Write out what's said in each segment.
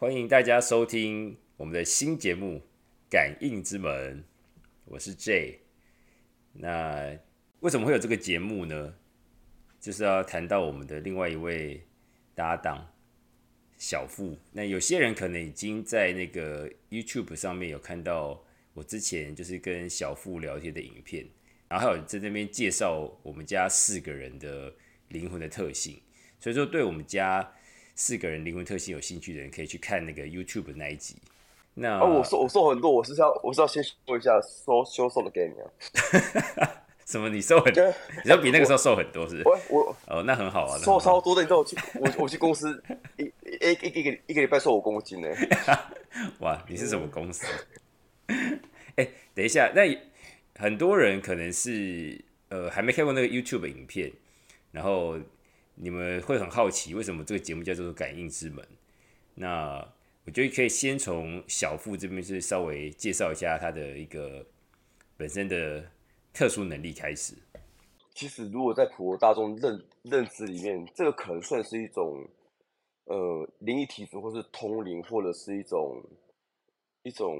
欢迎大家收听我们的新节目《感应之门》，我是 J。那为什么会有这个节目呢？就是要谈到我们的另外一位搭档小付。那有些人可能已经在那个 YouTube 上面有看到我之前就是跟小付聊天的影片，然后还有在那边介绍我们家四个人的灵魂的特性。所以说，对我们家四个人灵魂特性有兴趣的人，可以去看那个 YouTube 那一集。那哦，我瘦我瘦很多，我是要我是要先说一下收修瘦的概念啊。什么？你瘦很？你要比那个时候瘦很多是？我我哦，那很好啊，瘦超多的。你知道我去我我去公司一一一个一个礼拜瘦五公斤呢。哇，你是什么公司？哎，等一下，那很多人可能是呃还没看过那个 YouTube 影片，然后。你们会很好奇为什么这个节目叫做“感应之门”？那我觉得可以先从小富这边是稍微介绍一下他的一个本身的特殊能力开始。其实，如果在普罗大众认认知里面，这个可能算是一种呃灵异体质，或是通灵，或者是一种一种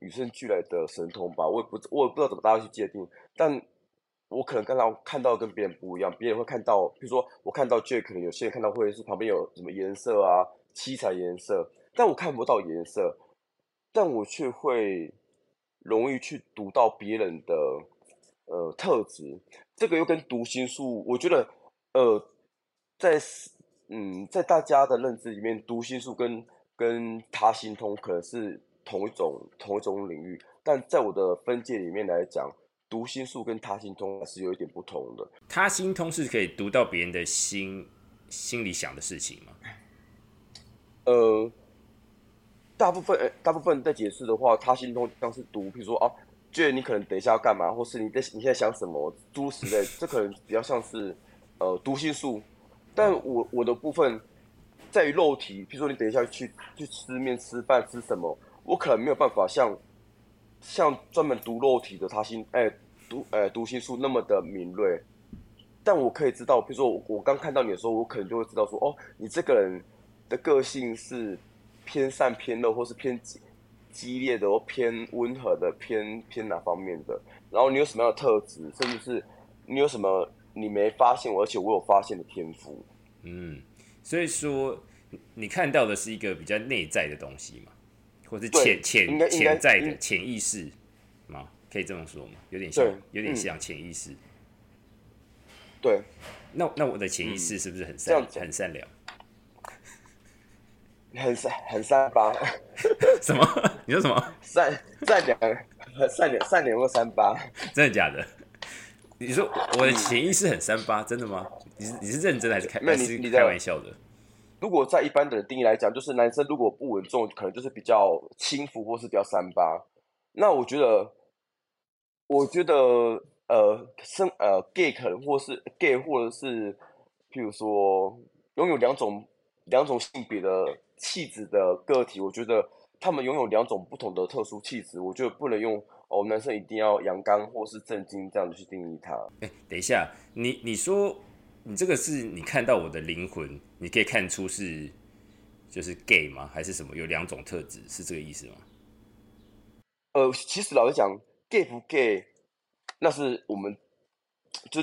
与生俱来的神通吧。我也不我也不知道怎么大家去界定，但。我可能刚刚看到跟别人不一样，别人会看到，比如说我看到 J，可能有些人看到会是旁边有什么颜色啊，七彩颜色，但我看不到颜色，但我却会容易去读到别人的呃特质，这个又跟读心术，我觉得呃在嗯在大家的认知里面，读心术跟跟他心通可能是同一种同一种领域，但在我的分界里面来讲。读心术跟他心通还是有一点不同的。他心通是可以读到别人的心心里想的事情吗？呃，大部分大部分在解释的话，他心通像是读，比如说啊，觉得你可能等一下要干嘛，或是你在你现在想什么，诸此类，这可能比较像是呃读心术。但我我的部分在于肉体，比如说你等一下去去吃面、吃饭、吃什么，我可能没有办法像像专门读肉体的他心哎。读呃读心术那么的敏锐，但我可以知道，比如说我我刚看到你的时候，我可能就会知道说，哦，你这个人的个性是偏善偏恶，或是偏激激烈的，或偏温和的，偏偏哪方面的？然后你有什么样的特质，甚至是你有什么你没发现我，而且我有发现的天赋？嗯，所以说你看到的是一个比较内在的东西嘛，或是潜潜潜在的潜意识吗？可以这么说吗？有点像，有点像潜意识。对，那那我的潜意识是不是很善很善良？很善很三八？什么？你说什么？善善良善良善良或三八？真的假的？你说我的潜意识很三八，真的吗？你是你是认真的还是开还是开玩笑的？如果在一般的定义来讲，就是男生如果不稳重，可能就是比较轻浮或是比较三八。那我觉得。我觉得，呃，生呃，gay 可能或是 gay，或者是，譬如说，拥有两种两种性别的气质的个体，我觉得他们拥有两种不同的特殊气质。我觉得不能用哦，男生一定要阳刚或是正经这样子去定义他。哎，等一下，你你说你这个是你看到我的灵魂，你可以看出是就是 gay 吗？还是什么？有两种特质是这个意思吗？呃，其实老实讲。Gay 不 gay，那是我们就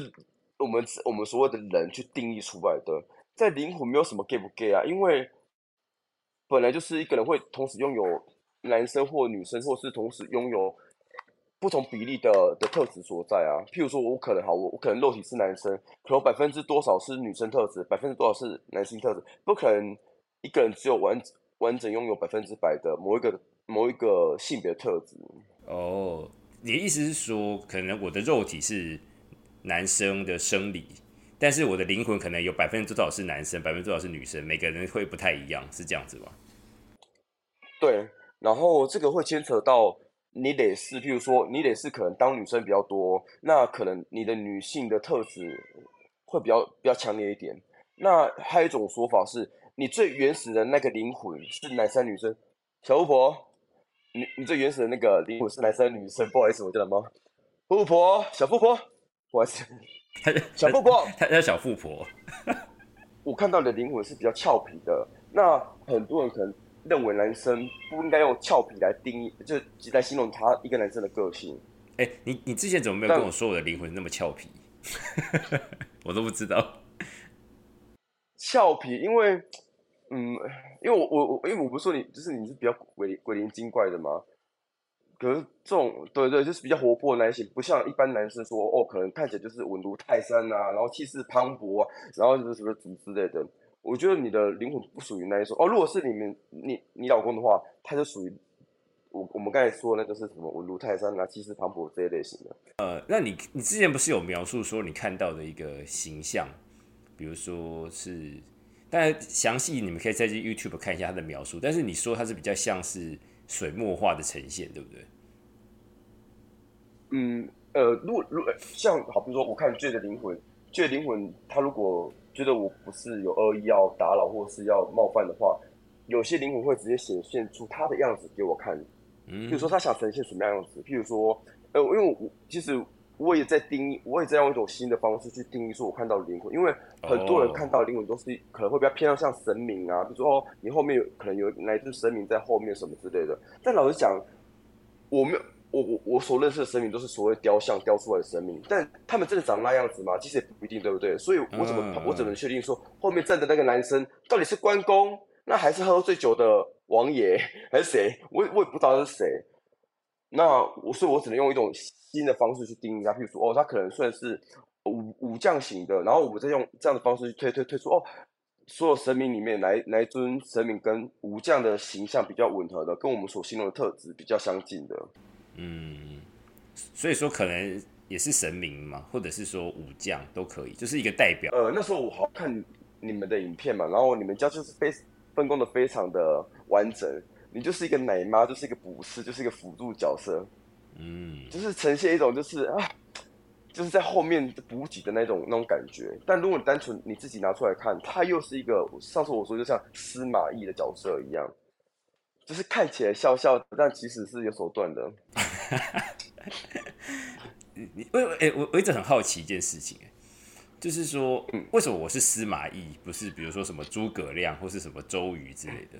我们我们所有的人去定义出来的。在灵魂没有什么 gay 不 gay 啊，因为本来就是一个人会同时拥有男生或女生，或是同时拥有不同比例的的特质所在啊。譬如说，我可能好，我我可能肉体是男生，可能百分之多少是女生特质，百分之多少是男性特质，不可能一个人只有完完整拥有百分之百的某一个某一个性别特质哦。你的意思是说，可能我的肉体是男生的生理，但是我的灵魂可能有百分之多少是男生，百分之多少是女生，每个人会不太一样，是这样子吗？对，然后这个会牵扯到你得是，譬如说你得是可能当女生比较多，那可能你的女性的特质会比较比较强烈一点。那还有一种说法是，你最原始的那个灵魂是男生女生，小巫婆。你你最原始的那个灵魂是男生女生？不好意思，我叫什么？富婆，小富婆，不好意思，小富婆，他叫小富婆。我看到的灵魂是比较俏皮的。那很多人可能认为男生不应该用俏皮来定义，就来形容他一个男生的个性。哎、你你之前怎么没有跟我说我的灵魂那么俏皮？我都不知道。俏皮，因为，嗯，因为我我我，因为我不是说你，就是你是比较鬼鬼灵精怪的嘛。可是这种，对对，就是比较活泼的男性，不像一般男生说，哦，可能看起来就是稳如泰山啊，然后气势磅礴啊，然后就是什么什么之类的。我觉得你的灵魂不属于那一种。哦，如果是你们你你老公的话，他就属于我我们刚才说那就是什么稳如泰山啊，气势磅礴这一类型的。呃，那你你之前不是有描述说你看到的一个形象，比如说是，当然详细你们可以再去 YouTube 看一下它的描述，但是你说它是比较像是水墨画的呈现，对不对？嗯，呃，如果如果像好，比如说我看 J 的灵魂，J 的灵魂，他如果觉得我不是有恶意要打扰或是要冒犯的话，有些灵魂会直接显现出他的样子给我看。嗯，比如说他想呈现什么样子，譬如说，呃，因为我其实我也在定义，我也在用一种新的方式去定义说我看到灵魂，因为很多人哦看到灵魂都是可能会比较偏向像神明啊，比如说哦，你后面有可能有哪一尊神明在后面什么之类的。但老实讲，我没有。我我我所认识的神明都是所谓雕像雕出来的神明，但他们真的长那样子吗？其实也不一定，对不对？所以我怎么、嗯我怎么确定说后面站的那个男生到底是关公，那还是喝醉酒的王爷，还是谁？我也我也不知道他是谁。那我所以，我只能用一种新的方式去定义它，譬如说，哦，它可能算是武武将型的，然后我们再用这样的方式去推推推出，哦，所有神明里面哪一哪一尊神明跟武将的形象比较吻合的，跟我们所形容的特质比较相近的。嗯，所以说可能也是神明嘛，或者是说武将都可以，就是一个代表。呃，那时候我好看你们的影片嘛，然后你们家就是非分工的非常的完整，你就是一个奶妈，就是一个补师，就是一个辅助角色，嗯，就是呈现一种就是啊，就是在后面补给的那种那种感觉。但如果你单纯你自己拿出来看，他又是一个上次我说就像司马懿的角色一样，就是看起来笑笑的，但其实是有手段的。你我哎、我我一直很好奇一件事情、哎，就是说，为什么我是司马懿，不是比如说什么诸葛亮或是什么周瑜之类的？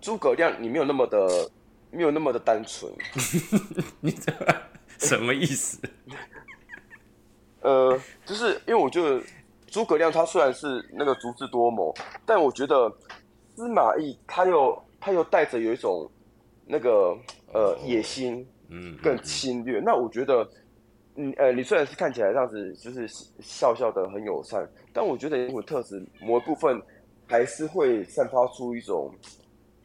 诸葛亮，你没有那么的没有那么的单纯。你这什么意思？呃，就是因为我觉得诸葛亮他虽然是那个足智多谋，但我觉得司马懿他又他又带着有一种那个呃野心，嗯，更侵略。那我觉得，你呃，你虽然是看起来这样子就是笑笑的很友善，但我觉得灵魂特质某一部分还是会散发出一种。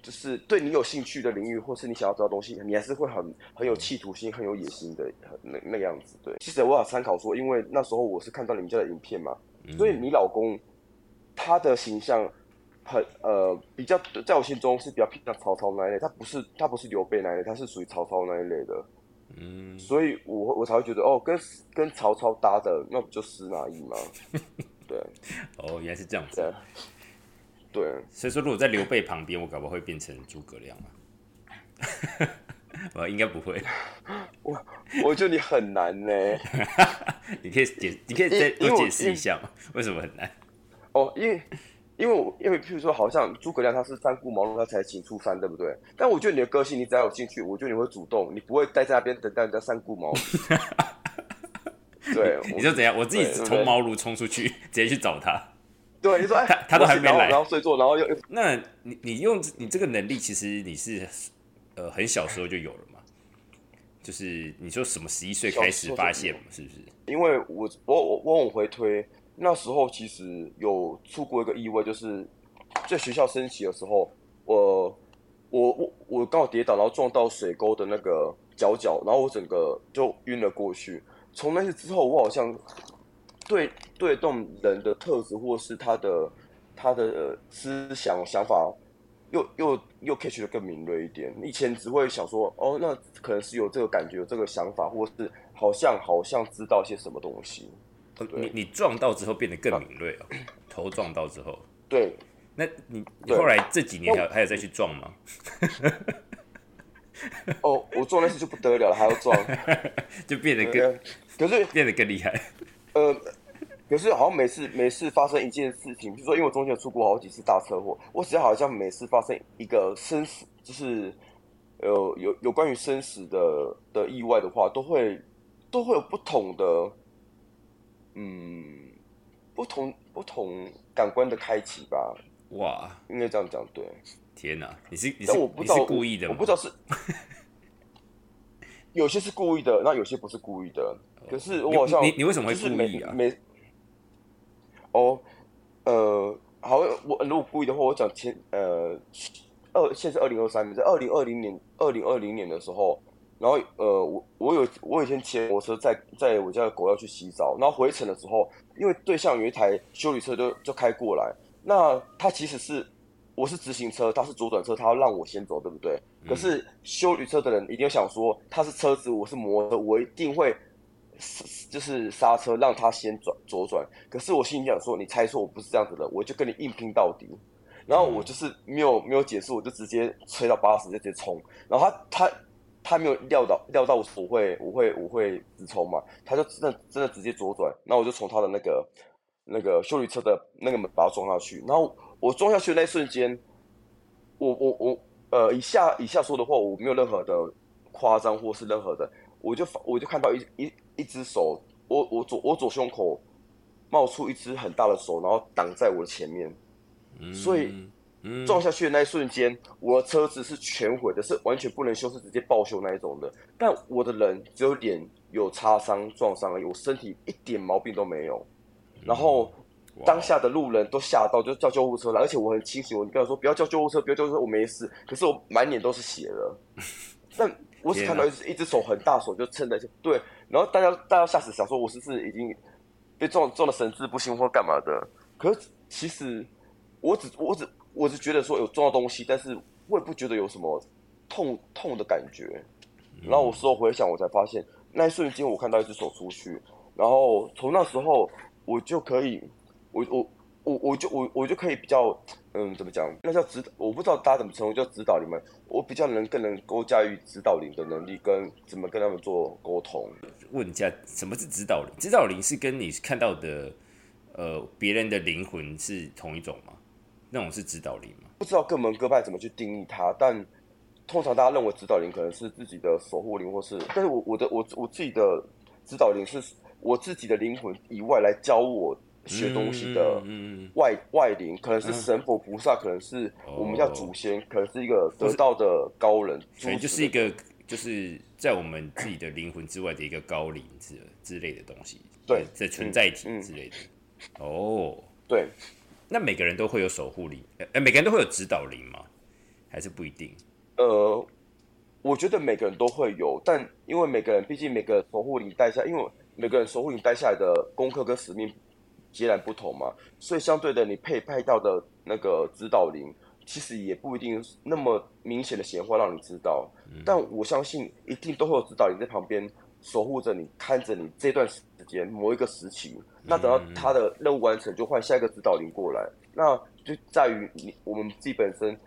就是对你有兴趣的领域，或是你想要知道的东西，你还是会很很有企图心、很有野心的那那个样子。对，其实我有参考说，因为那时候我是看到你们家的影片嘛，所以你老公他的形象很呃比较，在我心中是比较偏向曹操那一类，他不是他不是刘备那一类，他是属于曹操那一类的。嗯，所以我我才会觉得哦，跟跟曹操搭的那不就司马懿吗？对哦，原来是这样子。对对，所以说，如果在刘备旁边，我搞不好会变成诸葛亮嘛？我应该不会。我我觉得你很难呢。你可以解，你可以再我多解释一下吗？为什么很难？哦，因为因为我因为譬如说，好像诸葛亮他是三顾茅庐他才请出山，对不对？但我觉得你的个性，你只要有兴趣，我觉得你会主动，你不会待在那边等待人家三顾茅庐。对，你就怎样？我自己从茅庐冲出去，直接去找他。对你说，哎，他他都还没来然后睡坐，然后又又那你你用你这个能力，其实你是呃很小时候就有了嘛？就是你说什么十一岁开始发现嘛，是不是？因为我我我我往回推，那时候其实有出过一个意外，就是在学校升旗的时候，我我我我刚好跌倒，然后撞到水沟的那个角角，然后我整个就晕了过去。从那次之后，我好像对对这种人的特质或是他的他的、呃思想想法。又又又 catch 的更敏锐一点。以前只会想说，哦，那可能是有这个感觉，有这个想法，或是好像好像知道些什么东西。你你撞到之后变得更敏锐哦，头撞到之后，对，那你后来这几年还有还有再去撞吗？哦，我撞那次就不得了了，还要撞。就变得更可是变得更厉害。呃，可可是好像每次每次发生一件事情，比如说因为我中间有出过好几次大车祸，我只要好像每次发生一个生死，就是呃有有关于生死的的意外的话，都会都会有不同的嗯不同不同感官的开启吧。哇，应该这样讲对。天哪，你是你是我不知道你是故意的吗？我不知道是有些是故意的，那有些不是故意的。可是我好像你你你为什么会是故意啊每每哦，呃，好，我如果故意的话，我讲前呃二现在是二零二三年，在二零二零年二零二零年的时候，然后呃我我有我有一天骑摩托车在在我家的狗要去洗澡，然后回程的时候，因为对向有一台修理车就就开过来，那他其实是我是直行车，他是左转车，他要让我先走，对不对？可是修理车的人一定想说，他是车子，我是摩托车，我一定会就是刹车让他先转左转。可是我心里想说，你猜错，我不是这样子的，我就跟你硬拼到底。然后我就是没有没有解释，我就直接吹到八十，就直接冲。然后他他他没有料到料到我会我会我会直冲嘛，他就真的真的直接左转，然后我就从他的那个那个修理车的那个门把他撞下去。然后我撞下去的那一瞬间，我我我呃以下以下说的话，我没有任何的夸张或是任何的，我就我就看到一一一只手，我我左我左胸口冒出一只很大的手，然后挡在我的前面。所以嗯撞下去的那一瞬间，我的车子是全毁的，是完全不能修，是直接报修那一种的。但我的人只有脸有擦伤、撞伤而已，我身体一点毛病都没有。然后哇当下的路人都吓到，就叫救护车了。而且我很清醒，我跟他说不要叫救护车，不要叫救护车，我没事。可是我满脸都是血了。但我只看到一只一只手很大手就撑在对，然后大家大家吓死，想说我是不是已经被撞撞的神志不清或干嘛的？可是其实我只我只我只觉得说有撞到东西，但是我也不觉得有什么痛痛的感觉。然后我事后回想，我才发现那一瞬间我看到一只手出去，然后从那时候我就可以，我我我我就我我就可以比较嗯怎么讲？那叫指，我不知道大家怎么称呼叫指导灵们，我比较能更能够驾驭指导灵的能力，跟怎么跟他们做沟通。问一下，什么是指导灵？指导灵是跟你看到的呃别人的灵魂是同一种吗？那种是指导灵吗？不知道各门各派怎么去定义它，但通常大家认为指导灵可能是自己的守护灵，或是，但是我我的我我自己的指导灵是我自己的灵魂以外来教我学东西的外外灵，可能是神佛菩萨，可能是我们叫祖先，可能是一个得道的高人，可能就是一个就是在我们自己的灵魂之外的一个高灵之之类的东西，对的存在体之类的。哦，对，那每个人都会有守护灵，呃，每个人都会有指导灵吗？还是不一定？呃，我觉得每个人都会有，但因为每个人毕竟每个守护灵带下，因为每个人守护灵带下来的功课跟使命截然不同嘛，所以相对的，你配派到的那个指导灵，其实也不一定那么明显的显化让你知道，但我相信一定都会有指导灵在旁边守护着你，看着你这段时间某一个时期，那等到他的任务完成，就换下一个指导灵过来，那就在于你我们自己本身。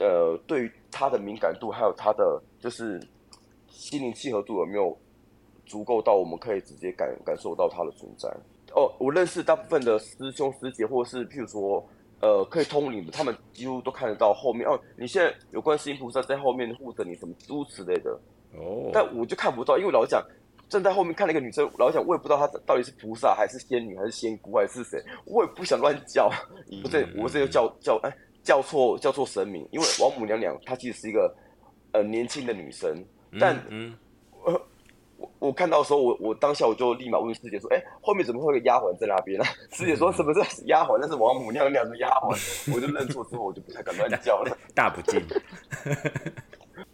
呃，对于他的敏感度，还有他的就是心灵契合度有没有足够到，我们可以直接感感受到他的存在。哦，我认识大部分的师兄师姐，或者是譬如说，呃，可以通灵的，他们几乎都看得到后面。哦，你现在有观世音菩萨在后面护着你，什么诸如此类的。哦，但我就看不到，因为老实讲，站在后面看那个女生，老实讲，我也不知道她到底是菩萨还是仙女还是仙姑还是谁，我也不想乱叫，我这我这就叫叫哎。叫错叫错神明，因为王母娘娘她其实是一个呃年轻的女生，但嗯，呃我我看到的时候，我我当下我就立马问师姐说：“哎、后面怎么会有个丫鬟在那边呢、啊？” 师姐说：“什么是丫鬟？那是王母娘娘的丫鬟。”我就认错之后，我就不太敢乱叫了。大不敬。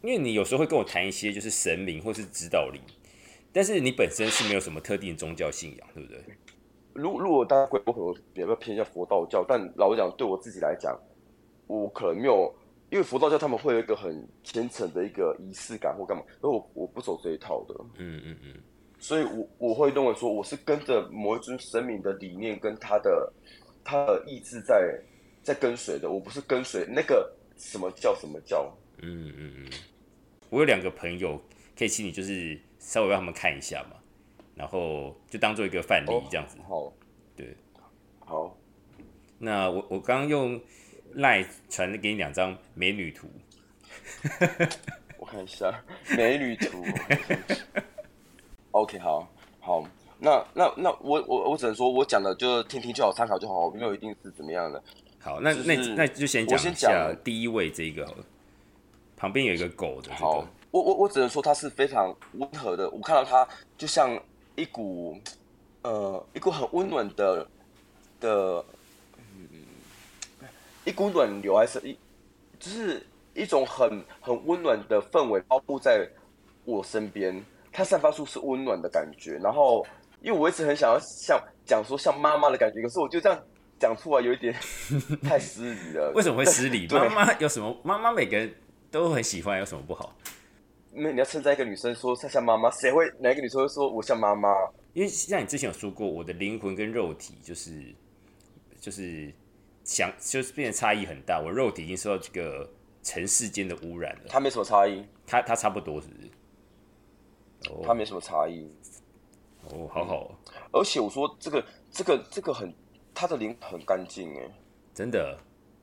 因为你有时候会跟我谈一些就是神明或是指导灵，但是你本身是没有什么特定的宗教信仰，对不对？如如果大家会我可能比较偏向佛道教，但老实讲，对我自己来讲，我可能没有，因为佛道教他们会有一个很虔诚的一个仪式感或干嘛，而我我不走这一套的，嗯嗯嗯，所以我我会认为说，我是跟着某一尊神明的理念跟他的他的意志在在跟随的，我不是跟随那个什么叫什么教。嗯嗯嗯，我有两个朋友，可以请你就是稍微让他们看一下嘛，然后就当做一个范例哦这样子。好，对。好，那我我刚刚用赖传给你两张美女图，我看一下美女图。OK，好，好，那那那我我我只能说我讲的就听听就好，参考就好，没有一定是怎么样的。好，那那就是那就先我先讲一下讲第一位这个好了，旁边有一个狗的这好，，我我我只能说它是非常温和的，我看到它就像一股呃一股很温暖的的，嗯，一股暖流还是一就是一种很很温暖的氛围包覆在我身边，它散发出是温暖的感觉。然后因为我一直很想要像讲说像妈妈的感觉，可是我就这样讲出来有一点 太失礼了。为什么会失礼？对 妈妈有什么？妈妈每个人都很喜欢，有什么不好？因为你要称赞一个女生说她像妈妈，谁会哪一个女生会说我像妈妈？因为像你之前有说过，我的灵魂跟肉体就是就是想就是变得差异很大，我肉体已经受到这个尘世间的污染了。它没什么差异，它它差不多是不是？哦它没什么差异。哦，好好哦，而且我说这个这个这个很，他的灵很干净哎。真的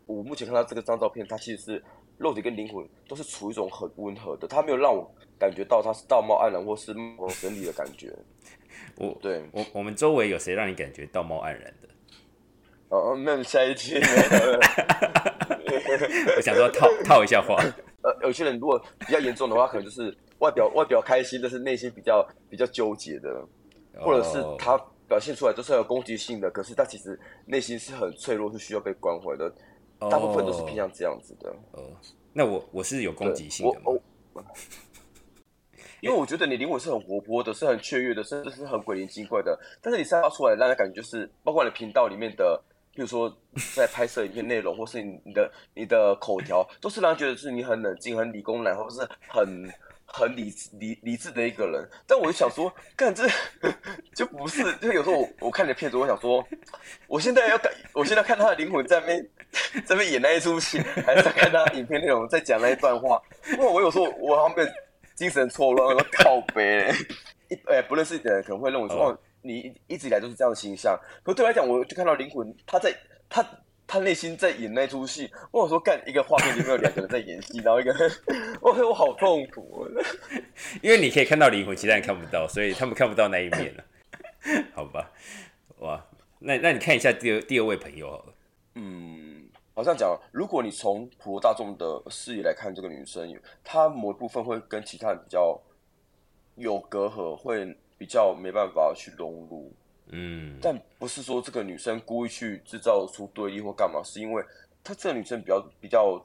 我目前看到这个张照片，它其实是肉体跟灵魂都是处于一种很温和的，它没有让我感觉到它是道貌岸然或是貌神离的感觉。我对，我我们周围有谁让你感觉道貌岸然的？哦，那下一题没有了。我想说套套一下话，呃，有些人如果比较严重的话，可能就是外表外表开心，但是内心比较比较纠结的，或者是哦他表现出来都是很有攻击性的，可是他其实内心是很脆弱，是需要被关怀的。大部分都是偏向这样子的。哦。那我我是有攻击性的吗？因为我觉得你灵魂是很活泼的，是很雀跃的，甚至是很鬼灵精怪的。但是你散发出来，让人感觉就是，包括你频道里面的，比如说在拍摄影片内容，或是你你的你的口条，都是让人觉得是你很冷静、很理工男，或是很很理理理智的一个人。但我就想说，干这就不是，就有时候我我看你的片子，我想说，我现在要感，我现在看他的灵魂在那边在那边演那一出戏，还是在看他影片内容在讲那一段话？因为我有时候我好像被精神错乱，我说靠背，一呃不认识的人可能会认为说，哦哦，你一直以来都是这样的形象。可对我来讲，我就看到灵魂，他在他他内心在演那出戏。我想说，干一个画面里面有两个人在演戏，然后一个，我我好痛苦。因为你可以看到灵魂，其他人看不到，所以他们看不到那一面了。好吧，哇，那那你看一下第二第二位朋友好了，嗯，好像讲，如果你从普罗大众的视野来看这个女生，她某一部分会跟其他人比较有隔阂，会比较没办法去融入。嗯，但不是说这个女生故意去制造出对立或干嘛，是因为她这个女生比较比较，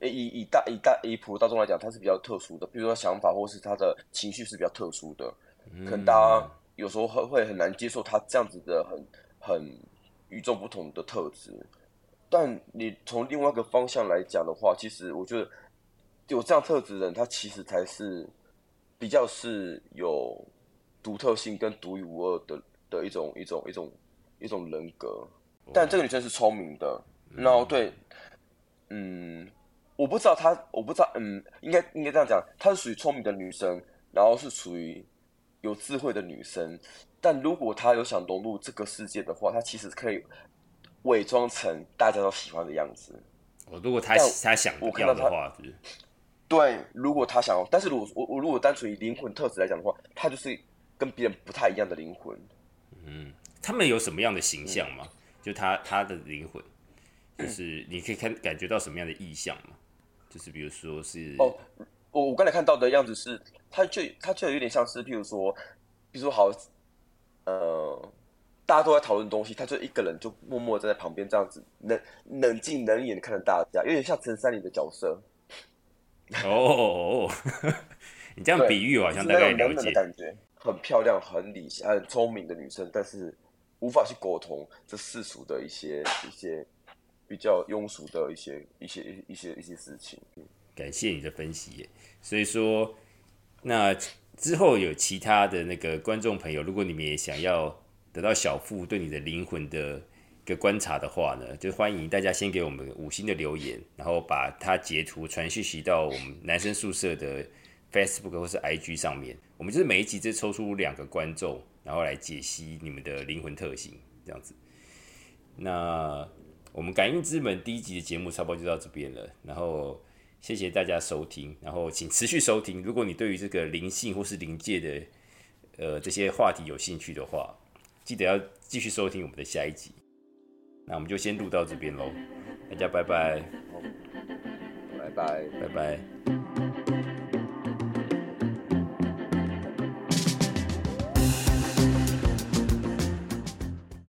诶以以大以大以普罗大众来讲，她是比较特殊的，比如说想法或是她的情绪是比较特殊的，可能大家有时候会会很难接受她这样子的很很与众不同的特质。但你从另外一个方向来讲的话，其实我觉得有这样特质的人，他其实才是比较是有独特性跟独一无二的的一种一种一种一种人格。但这个女生是聪明的，然后对，嗯，我不知道她，我不知道，嗯，应该应该这样讲，她是属于聪明的女生，然后是属于有智慧的女生。但如果她有想融入这个世界的话，她其实可以伪装成大家都喜欢的样子。我如果她她想我看到他要的话，是不是？对，如果她想要，但是如果我我如果单纯以灵魂特质来讲的话，她就是跟别人不太一样的灵魂。嗯他们有什么样的形象吗？就他他的灵魂，就是你可以看感觉到什么样的意象吗？就是比如说是哦，我我刚才看到的样子是，他就他就有点像是，譬如说，比如说好，呃，大家都在讨论东西，他就一个人就默默站在旁边这样子，冷冷静冷眼地看着大家，有点像陈珊妮的角色，哦 你这样比喻我好像大概了那种冷冷的解。感觉，很漂亮、很理性、很聪明的女生，但是无法去沟通这世俗的一些一些比较庸俗的一些一些一些一些事情。感谢你的分析。所以说，那之后有其他的那个观众朋友，如果你们也想要得到小付对你的灵魂的一个观察的话呢，就欢迎大家先给我们五星的留言，然后把它截图传讯息到我们男生宿舍的 Facebook 或是 IG 上面。我们就是每一集就抽出两个观众，然后来解析你们的灵魂特性，这样子。那我们感应之门第一集的节目差不多就到这边了，然后谢谢大家收听，然后请持续收听。如果你对于这个灵性或是灵界的呃这些话题有兴趣的话，记得要继续收听我们的下一集。那我们就先录到这边喽，大家拜拜，拜拜。拜拜。